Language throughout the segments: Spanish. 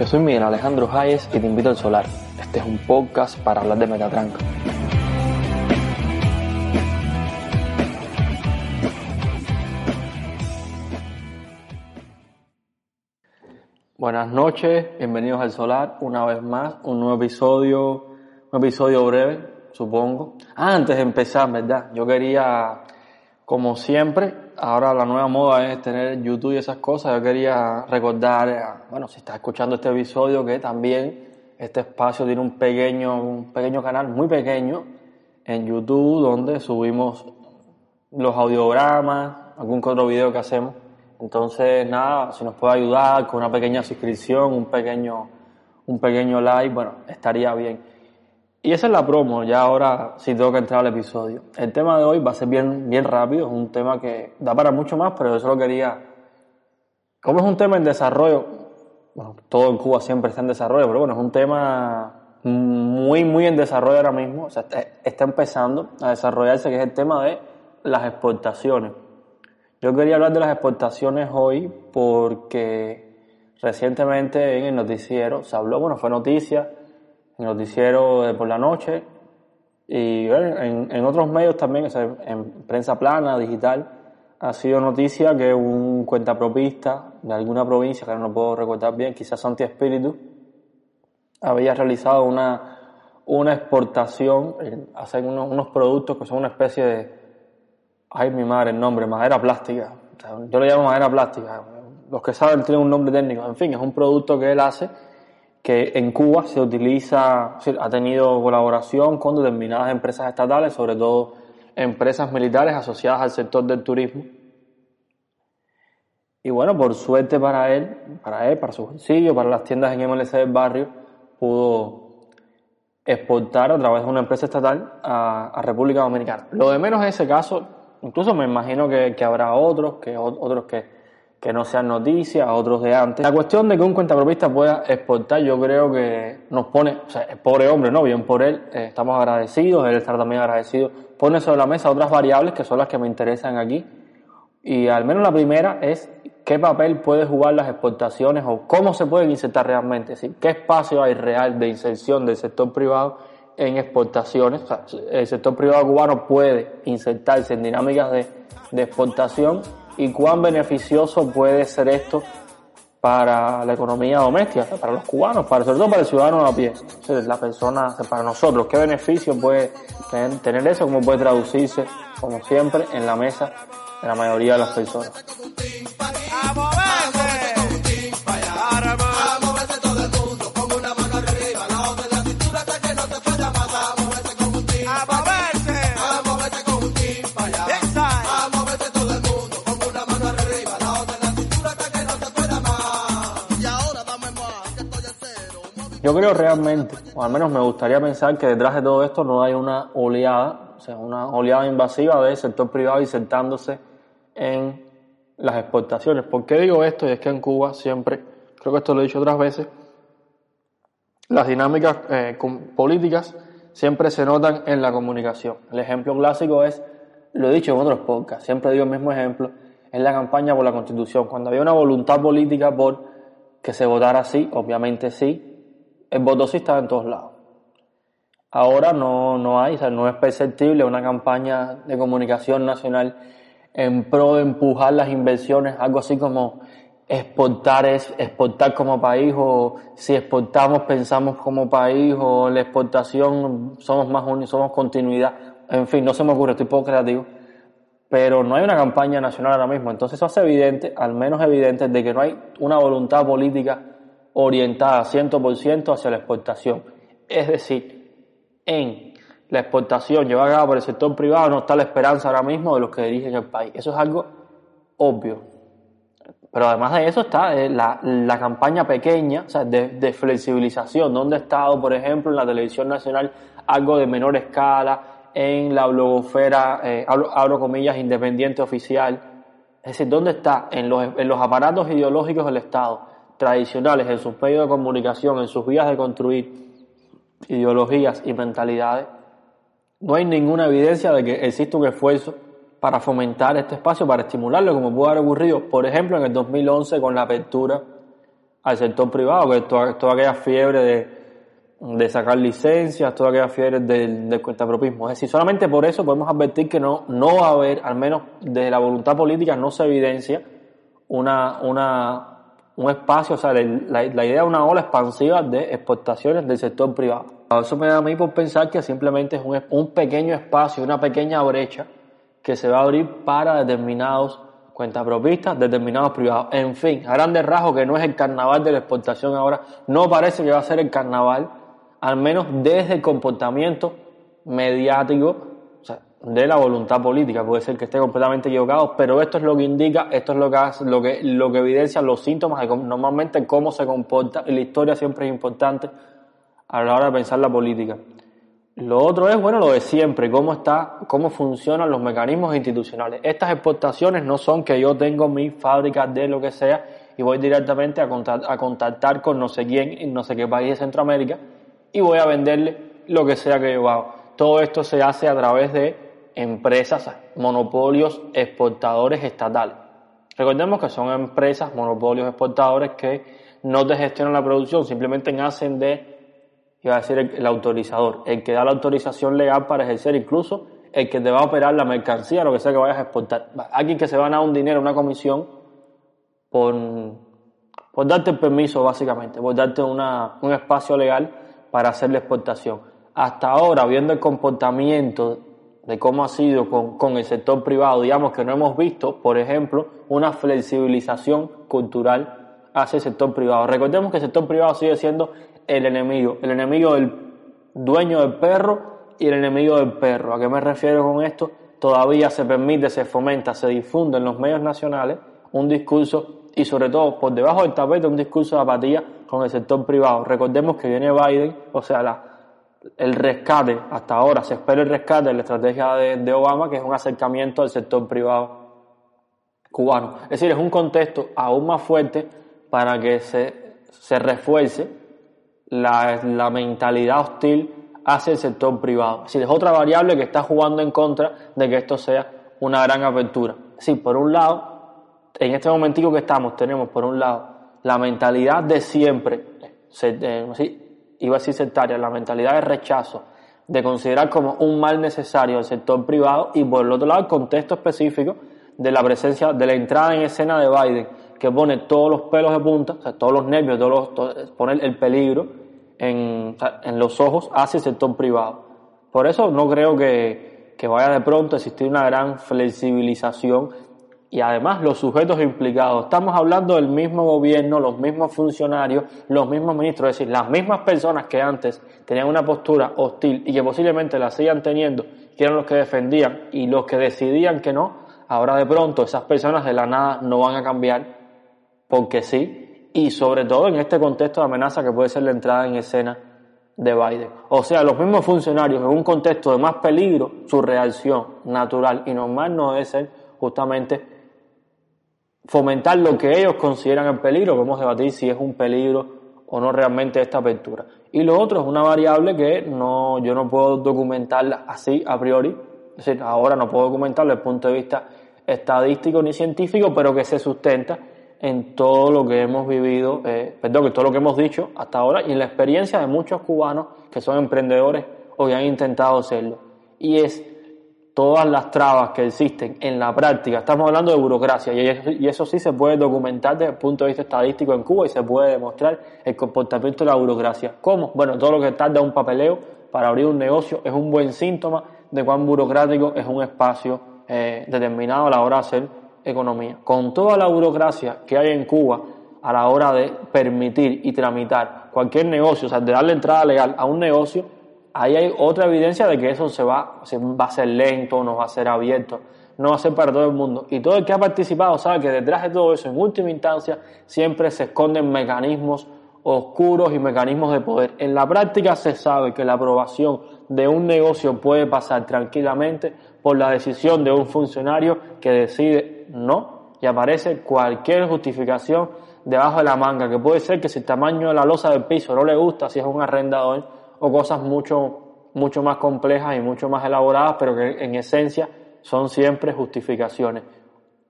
Yo soy Miguel Alejandro Hayes y te invito al Solar. Este es un podcast para hablar de Metatrank. Buenas noches, bienvenidos al Solar, una vez más, un nuevo episodio, un episodio breve, supongo. Ah, antes de empezar, ¿verdad? Yo quería, como siempre, ahora la nueva moda es tener YouTube y esas cosas, yo quería recordar, eh, bueno, si estás escuchando este episodio, que también este espacio tiene un pequeño, un pequeño canal muy pequeño en YouTube donde subimos los audiogramas, algún otro video que hacemos. Entonces, nada, si nos puede ayudar con una pequeña suscripción, un pequeño, un pequeño like, bueno, estaría bien. Y esa es la promo, ya ahora sí tengo que entrar al episodio. El tema de hoy va a ser bien, bien rápido, es un tema que da para mucho más, pero yo solo quería... Como es un tema en desarrollo, bueno, todo en Cuba siempre está en desarrollo, pero bueno, es un tema muy, muy en desarrollo ahora mismo, o sea, está, está empezando a desarrollarse, que es el tema de las exportaciones. Yo quería hablar de las exportaciones hoy porque recientemente en el noticiero se habló, bueno, fue noticia, en el noticiero de por la noche y bueno, en, en, otros medios también, o sea, en prensa plana, digital, ha sido noticia que un cuentapropista de alguna provincia, que no puedo recordar bien, quizás Santi Espíritu, había realizado una, una exportación, hacen unos, productos que son una especie de Ay, mi madre, el nombre, madera plástica. Yo lo llamo madera plástica. Los que saben tienen un nombre técnico. En fin, es un producto que él hace que en Cuba se utiliza, ha tenido colaboración con determinadas empresas estatales, sobre todo empresas militares asociadas al sector del turismo. Y bueno, por suerte para él, para él, para su bolsillo, para las tiendas en MLC del barrio, pudo exportar a través de una empresa estatal a, a República Dominicana. Lo de menos en ese caso Incluso me imagino que, que habrá otros, que otros que, que, no sean noticias, otros de antes. La cuestión de que un cuentapropista pueda exportar, yo creo que nos pone, o sea, el pobre hombre, ¿no? Bien por él, eh, estamos agradecidos, él está también agradecido. Pone sobre la mesa otras variables que son las que me interesan aquí. Y al menos la primera es qué papel puede jugar las exportaciones o cómo se pueden insertar realmente, es decir, qué espacio hay real de inserción del sector privado en exportaciones. O sea, el sector privado cubano puede insertarse en dinámicas de, de, exportación y cuán beneficioso puede ser esto para la economía doméstica, para los cubanos, para, sobre todo para el ciudadano a pie, la persona, para nosotros, qué beneficio puede tener, tener eso, cómo puede traducirse, como siempre, en la mesa de la mayoría de las personas. Yo creo realmente, o al menos me gustaría pensar que detrás de todo esto no hay una oleada, o sea, una oleada invasiva del sector privado insertándose en las exportaciones. ¿Por qué digo esto? Y es que en Cuba siempre, creo que esto lo he dicho otras veces, las dinámicas eh, políticas siempre se notan en la comunicación. El ejemplo clásico es, lo he dicho en otros podcasts, siempre digo el mismo ejemplo, en la campaña por la Constitución. Cuando había una voluntad política por que se votara sí, obviamente sí, el voto sí estaba en todos lados. Ahora no, no hay, o sea, no es perceptible una campaña de comunicación nacional en pro de empujar las inversiones, algo así como exportar es exportar como país o si exportamos pensamos como país o la exportación somos más unidos, somos continuidad. En fin, no se me ocurre, estoy poco creativo. Pero no hay una campaña nacional ahora mismo. Entonces eso hace evidente, al menos evidente, de que no hay una voluntad política orientada 100% hacia la exportación. Es decir, en la exportación llevada a cabo por el sector privado no está la esperanza ahora mismo de los que dirigen el país. Eso es algo obvio. Pero además de eso está eh, la, la, campaña pequeña o sea, de, de, flexibilización, donde ha estado, por ejemplo, en la televisión nacional algo de menor escala, en la blogosfera, eh, abro, comillas, independiente oficial. Es decir, ¿dónde está? En los, en los aparatos ideológicos del Estado, tradicionales, en sus medios de comunicación, en sus vías de construir ideologías y mentalidades. No hay ninguna evidencia de que existe un esfuerzo para fomentar este espacio, para estimularlo, como pudo haber ocurrido, por ejemplo, en el 2011 con la apertura al sector privado, que toda, aquella fiebre de, de, sacar licencias, toda aquella fiebre del, del cuentapropismo. Es decir, solamente por eso podemos advertir que no, no va a haber, al menos desde la voluntad política, no se evidencia una, una, un espacio, o sea, la, la idea de una ola expansiva de exportaciones del sector privado. Eso me da a mí por pensar que simplemente es un, un pequeño espacio, una pequeña brecha que se va a abrir para determinados cuentapropistas, determinados privados. En fin, a grandes rasgos que no es el carnaval de la exportación ahora, no parece que va a ser el carnaval, al menos desde el comportamiento mediático de la voluntad política. Puede ser que esté completamente equivocado, pero esto es lo que indica, esto es lo que hace, lo que, lo que evidencia los síntomas de normalmente cómo se comporta, la historia siempre es importante a la hora de pensar la política. Lo otro es, bueno, lo de siempre, cómo está, cómo funcionan los mecanismos institucionales. Estas exportaciones no son que yo tengo mi fábrica de lo que sea y voy directamente a contactar, a contactar con no sé quién en no sé qué país de Centroamérica y voy a venderle lo que sea que yo hago. Todo esto se hace a través de empresas, monopolios exportadores estatales. Recordemos que son empresas, monopolios exportadores que no te gestionan la producción, simplemente hacen de iba a decir el, autorizador, el que da la autorización legal para ejercer, incluso el que te va a operar la mercancía, lo que sea que vayas a exportar. Alguien que se va a dar un dinero, una comisión, por, por darte el permiso, básicamente, por darte una, un espacio legal para hacer la exportación. Hasta ahora, viendo el comportamiento de cómo ha sido con, con el sector privado, digamos que no hemos visto, por ejemplo, una flexibilización cultural hacia el sector privado. Recordemos que el sector privado sigue siendo el enemigo, el enemigo del dueño del perro y el enemigo del perro. ¿A qué me refiero con esto? Todavía se permite, se fomenta, se difunde en los medios nacionales un discurso y sobre todo por debajo del tapete un discurso de apatía con el sector privado. Recordemos que viene Biden, o sea, la, el rescate, hasta ahora se espera el rescate de la estrategia de, Obama, que es un acercamiento al sector privado cubano. Es decir, es un contexto aún más fuerte para que se, se refuerce la, la mentalidad hostil hacia el sector privado. Es decir, es otra variable que está jugando en contra de que esto sea una gran apertura. Es por un lado, en este momentico que estamos, tenemos por un lado la mentalidad de siempre, eh, iba a decir sectaria, la mentalidad de rechazo, de considerar como un mal necesario el sector privado y por el otro lado el contexto específico de la presencia, de la entrada en escena de Biden que pone todos los pelos de punta, todos los nervios, todos los, pone el peligro en, en, los ojos hacia el sector privado. Por eso no creo que, que vaya de pronto a existir una gran flexibilización y además los sujetos implicados. Estamos hablando del mismo gobierno, los mismos funcionarios, los mismos ministros, es decir, las mismas personas que antes tenían una postura hostil y que posiblemente la sigan teniendo, que eran los que defendían y los que decidían que no, ahora de pronto esas personas de la nada no van a cambiar porque sí, y sobre todo en este contexto de amenaza que puede ser la entrada en escena de Biden. O sea, los mismos funcionarios en un contexto de más peligro, su reacción natural y normal no debe ser justamente fomentar lo que ellos consideran el peligro, podemos debatir si es un peligro o no realmente esta apertura. Y lo otro es una variable que no, yo no puedo documentarla así a priori, es decir, ahora no puedo documentarla desde el punto de vista estadístico ni científico, pero que se sustenta en todo lo que hemos vivido, eh, perdón, en todo lo que hemos dicho hasta ahora y en la experiencia de muchos cubanos que son emprendedores o que han intentado serlo. Y es todas las trabas que existen en la práctica. Estamos hablando de burocracia y eso, sí se puede documentar desde el punto de vista estadístico en Cuba y se puede demostrar el comportamiento de la burocracia. ¿Cómo? Bueno, todo lo que tarda un papeleo para abrir un negocio es un buen síntoma de cuán burocrático es un espacio eh, determinado a la hora de hacer economía. Con toda la burocracia que hay en Cuba a la hora de permitir y tramitar cualquier negocio, o sea, de darle entrada legal a un negocio, ahí hay otra evidencia de que eso se va, se va a ser lento, no va a ser abierto. no va a ser para todo el mundo. Y todo el que ha participado sabe que detrás de todo eso, en última instancia, siempre se esconden mecanismos oscuros y mecanismos de poder. En la práctica se sabe que la aprobación de un negocio puede pasar tranquilamente por la decisión de un funcionario que decide no y aparece cualquier justificación debajo de la manga, que puede ser que si el tamaño de la losa del piso no le gusta, si es un arrendador, o cosas mucho, mucho más complejas y mucho más elaboradas, pero que en esencia son siempre justificaciones.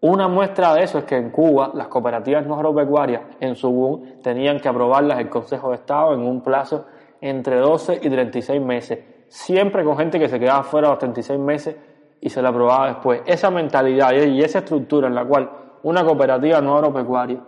Una muestra de eso es que en Cuba las cooperativas no agropecuarias en su boom tenían que aprobarlas el Consejo de Estado en un plazo entre 12 y 36 meses, siempre con gente que se quedaba fuera de los 36 meses y se la aprobaba después. Esa mentalidad y esa estructura en la cual una cooperativa no agropecuaria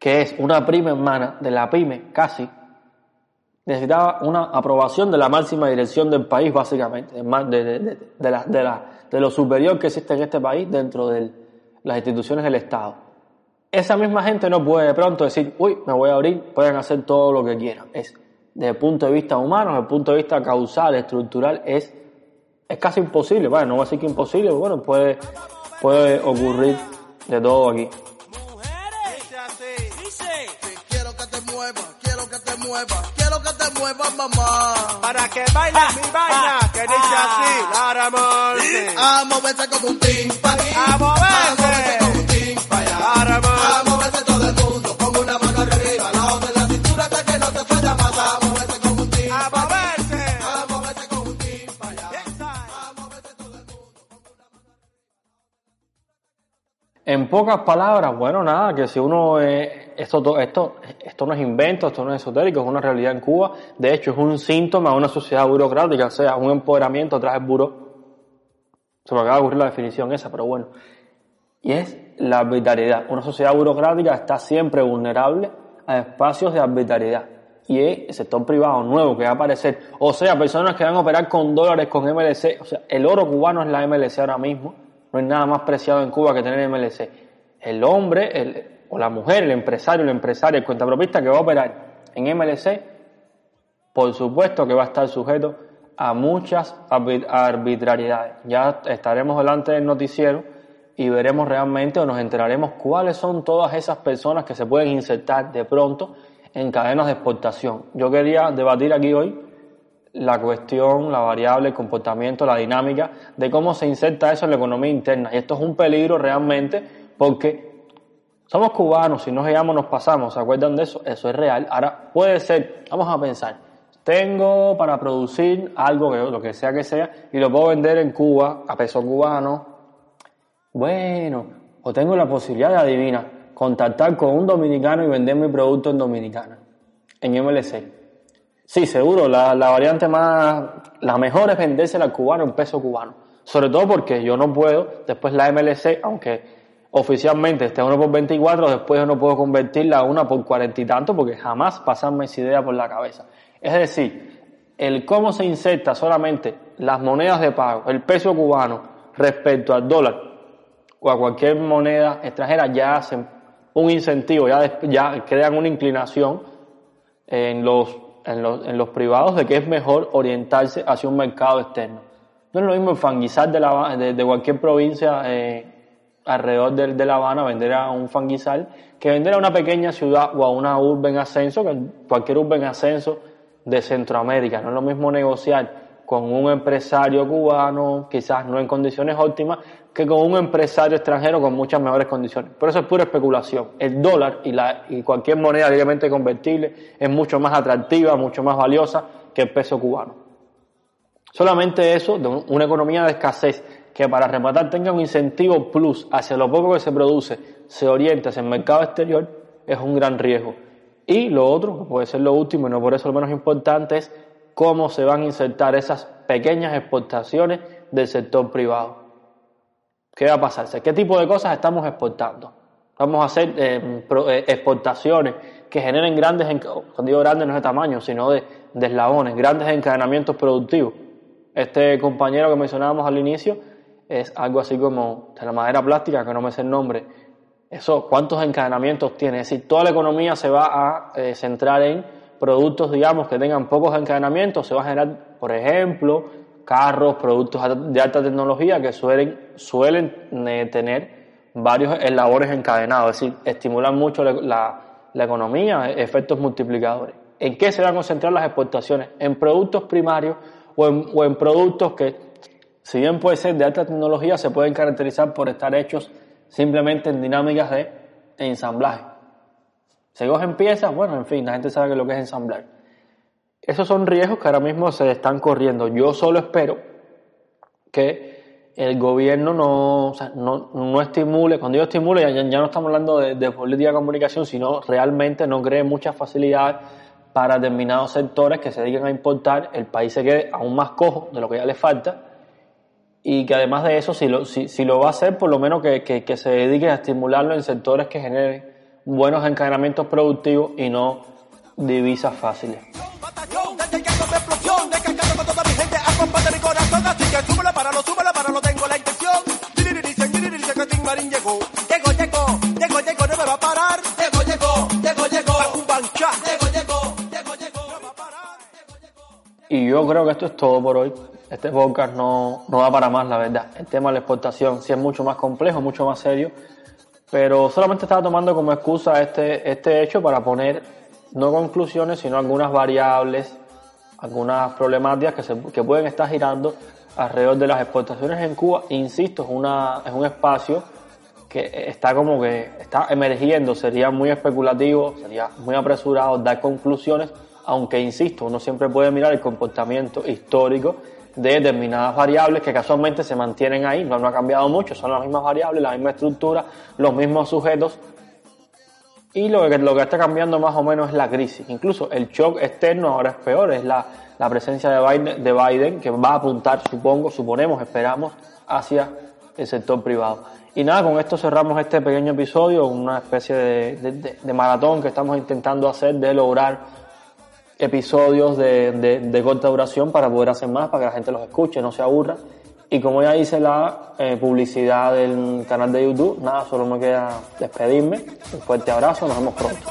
que es una prima hermana de la pyme, casi, necesitaba una aprobación de la máxima dirección del país, básicamente, de, de, de, la, de, lo superior que existe en este país dentro de las instituciones del Estado. Esa misma gente no puede de pronto decir, uy, me voy a abrir, pueden hacer todo lo que quieran. Es, desde el punto de vista humano, desde el punto de vista causal, estructural, es, es casi imposible. Bueno, no voy a decir que imposible, pero bueno, puede, puede ocurrir de todo aquí. Mamá. Para que bailes mi vaina, que dice así, Lara Morsi. A moverse como un timpa. A moverse. como un timpa. Lara A En pocas palabras, bueno, nada, que si uno es esto, esto, esto no es invento, esto no es esotérico, es una realidad en Cuba. De hecho, es un síntoma de una sociedad burocrática, o sea, un empoderamiento tras el buró. Se me acaba de ocurrir la definición esa, pero bueno. Y es la arbitrariedad. Una sociedad burocrática está siempre vulnerable a espacios de arbitrariedad. Y es el sector privado nuevo que va a aparecer. O sea, personas que van a operar con dólares, con MLC. O sea, el oro cubano es la MLC ahora mismo. No hay nada más preciado en Cuba que tener MLC. El hombre, el, o la mujer, el empresario, el empresario, el cuentapropista que va a operar en MLC, por supuesto que va a estar sujeto a muchas arbitrariedades. Ya estaremos delante del noticiero y veremos realmente o nos enteraremos cuáles son todas esas personas que se pueden insertar de pronto en cadenas de exportación. Yo quería debatir aquí hoy la cuestión, la variable, el comportamiento, la dinámica de cómo se inserta eso en la economía interna. Y esto es un peligro realmente porque somos cubanos, si nos llegamos nos pasamos, ¿se acuerdan de eso? Eso es real. Ahora, puede ser, vamos a pensar, tengo para producir algo, lo que sea que sea, y lo puedo vender en Cuba a peso cubano. Bueno, o tengo la posibilidad de adivina, contactar con un dominicano y vender mi producto en Dominicana, en MLC. Sí, seguro, la, la variante más, la mejor es vendérsela al cubano en peso cubano. Sobre todo porque yo no puedo, después la MLC, aunque oficialmente esté uno por 24, después yo no puedo convertirla a una por cuarenta y tanto porque jamás pasarme esa idea por la cabeza. Es decir, el cómo se inserta solamente las monedas de pago, el peso cubano respecto al dólar o a cualquier moneda extranjera ya hacen un incentivo, ya, ya crean una inclinación en los, en, los, en los privados de que es mejor orientarse hacia un mercado externo. No es lo mismo fanguizar de, la, de, de cualquier provincia eh, alrededor de, La Habana, vender a un fanguizal, que vender a una pequeña ciudad o a una urbe en ascenso, que cualquier urbe en ascenso de Centroamérica. No es lo mismo negociar con un empresario cubano, quizás no en condiciones óptimas, que con un empresario extranjero con muchas mejores condiciones. Pero eso es pura especulación. El dólar y, la, y cualquier moneda libremente convertible es mucho más atractiva, mucho más valiosa que el peso cubano. Solamente eso, de una economía de escasez que para rematar tenga un incentivo plus hacia lo poco que se produce, se oriente hacia el mercado exterior, es un gran riesgo. Y lo otro, que puede ser lo último y no por eso lo menos importante, es cómo se van a insertar esas pequeñas exportaciones del sector privado. ¿Qué va a pasar? ¿Qué tipo de cosas estamos exportando? Vamos a hacer eh, eh, exportaciones que generen grandes, cuando digo grandes no es de tamaño, sino de, de eslabones, grandes encadenamientos productivos. Este compañero que mencionábamos al inicio es algo así como de la madera plástica, que no me sé el nombre. Eso, ¿cuántos encadenamientos tiene? Es decir, toda la economía se va a eh, centrar en productos, digamos, que tengan pocos encadenamientos. Se va a generar, por ejemplo, carros, productos de alta tecnología que suelen, suelen eh, tener varios labores encadenados, es decir, estimulan mucho la, la economía, efectos multiplicadores. ¿En qué se van a concentrar las exportaciones? En productos primarios o en, o en productos que, si bien puede ser de alta tecnología, se pueden caracterizar por estar hechos simplemente en dinámicas de ensamblaje. Se cogen piezas, bueno, en fin, la gente sabe lo que es ensamblar. Esos son riesgos que ahora mismo se están corriendo. Yo solo espero que el gobierno no, no, estimule, cuando yo estimule, ya, no estamos hablando de, de, política de comunicación, sino realmente no cree muchas facilidades para determinados sectores que se dediquen a importar, el país se quede aún más cojo de lo que ya le falta y que además de eso, si lo, si, si lo va a hacer, por lo menos que, que, que, se dedique a estimularlo en sectores que generen buenos encadenamientos productivos y no divisas fáciles. Y yo creo que esto es todo por hoy. Este podcast no, no va para más, la verdad. El tema de la exportación sí es mucho más complejo, mucho más serio. Pero solamente estaba tomando como excusa este, este hecho para poner no conclusiones, sino algunas variables, algunas problemáticas que, se, que pueden estar girando alrededor de las exportaciones en Cuba. Insisto, es, una, es un espacio que está como que está emergiendo, sería muy especulativo, sería muy apresurado dar conclusiones aunque insisto, uno siempre puede mirar el comportamiento histórico de determinadas variables que casualmente se mantienen ahí, no, ha cambiado mucho, son las mismas variables, la misma estructura, los mismos sujetos, y lo que, lo que está cambiando más o menos es la crisis. Incluso el shock externo ahora es peor, es la, la presencia de Biden, de Biden, que va a apuntar, supongo, suponemos, esperamos, hacia el sector privado. Y nada, con esto cerramos este pequeño episodio, una especie de, de maratón que estamos intentando hacer de lograr episodios de, de, corta duración para poder hacer más, para que la gente los escuche, no se aburra. Y como ya hice la eh, publicidad del canal de YouTube, nada, solo me queda despedirme. Un fuerte abrazo, nos vemos pronto.